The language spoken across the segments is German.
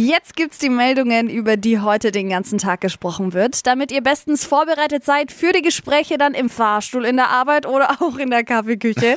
Jetzt gibt's die Meldungen, über die heute den ganzen Tag gesprochen wird, damit ihr bestens vorbereitet seid für die Gespräche dann im Fahrstuhl, in der Arbeit oder auch in der Kaffeeküche.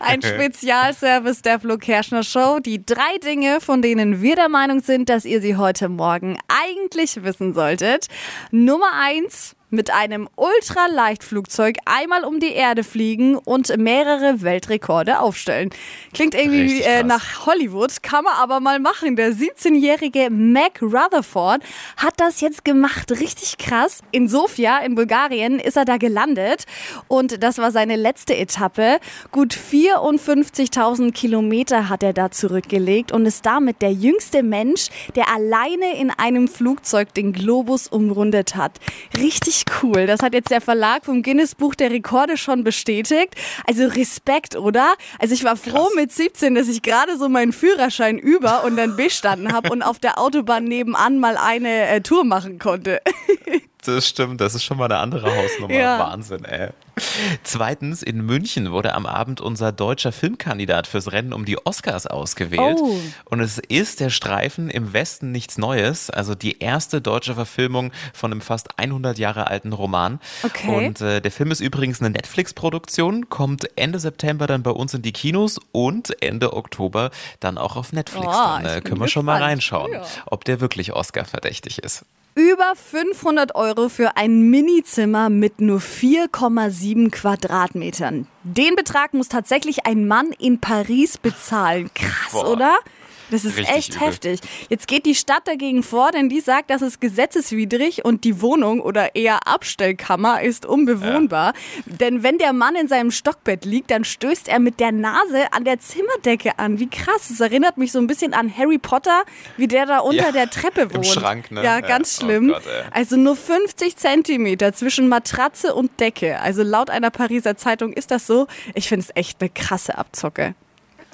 Ein Spezialservice der Flo Kerschner Show. Die drei Dinge, von denen wir der Meinung sind, dass ihr sie heute Morgen eigentlich wissen solltet. Nummer eins mit einem Ultraleichtflugzeug einmal um die Erde fliegen und mehrere Weltrekorde aufstellen. Klingt irgendwie äh, nach Hollywood, kann man aber mal machen. Der 17-jährige Mac Rutherford hat das jetzt gemacht. Richtig krass. In Sofia in Bulgarien ist er da gelandet und das war seine letzte Etappe. Gut 54.000 Kilometer hat er da zurückgelegt und ist damit der jüngste Mensch, der alleine in einem Flugzeug den Globus umrundet hat. Richtig cool. Das hat jetzt der Verlag vom Guinness Buch der Rekorde schon bestätigt. Also Respekt, oder? Also ich war froh Krass. mit 17, dass ich gerade so meinen Führerschein über und dann bestanden habe und auf der Autobahn nebenan mal eine äh, Tour machen konnte. Das stimmt, das ist schon mal eine andere Hausnummer. Ja. Wahnsinn, ey. Zweitens, in München wurde am Abend unser deutscher Filmkandidat fürs Rennen um die Oscars ausgewählt. Oh. Und es ist der Streifen im Westen nichts Neues, also die erste deutsche Verfilmung von einem fast 100 Jahre alten Roman. Okay. Und äh, der Film ist übrigens eine Netflix-Produktion, kommt Ende September dann bei uns in die Kinos und Ende Oktober dann auch auf Netflix. Oh, dann äh, können wir schon mal reinschauen, Ja. ob der wirklich Oscar-verdächtig ist. Über 500 Euro für ein Minizimmer mit nur 4,7 Quadratmetern. Den Betrag muss tatsächlich ein Mann in Paris bezahlen. Krass, Boah. oder? Das ist Richtig echt übel. heftig. Jetzt geht die Stadt dagegen vor, denn die sagt, das ist gesetzeswidrig und die Wohnung oder eher Abstellkammer ist unbewohnbar. Denn wenn der Mann in seinem Stockbett liegt, dann stößt er mit der Nase an der Zimmerdecke an. Wie krass. Das erinnert mich so ein bisschen an Harry Potter, wie der da unter Ja, der Treppe im wohnt. Schrank, ne? Ja, Ja. ganz Oh schlimm. Gott, ey. Also nur 50 Zentimeter zwischen Matratze und Decke. Also laut einer Pariser Zeitung ist das so. Ich finde es echt eine krasse Abzocke.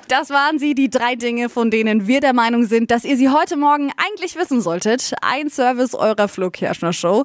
Das waren sie, die drei Dinge, von denen wir der Meinung sind, dass ihr sie heute Morgen eigentlich wissen solltet. Ein Service eurer Flo Kerschner Show.